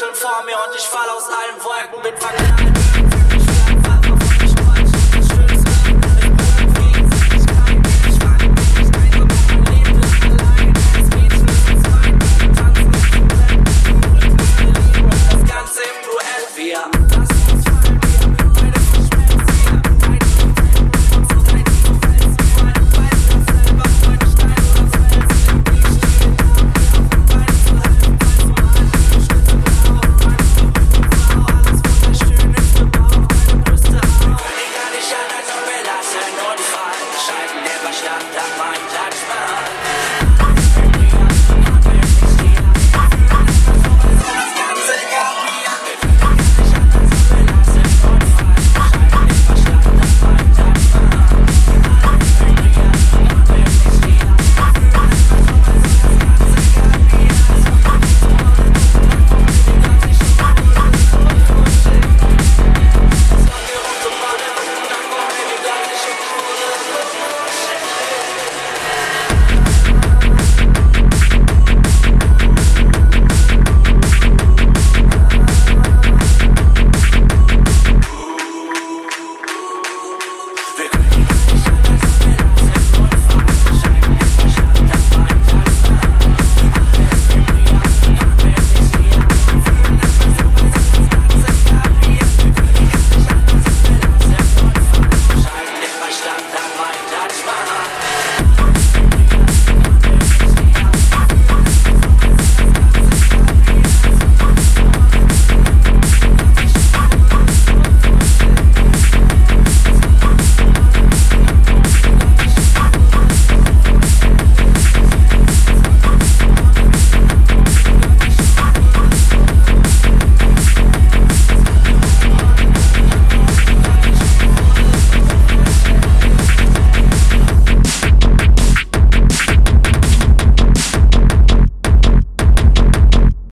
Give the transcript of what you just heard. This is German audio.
Bildschirm vor mir und ich fall aus allen Wolken, bin verknallt.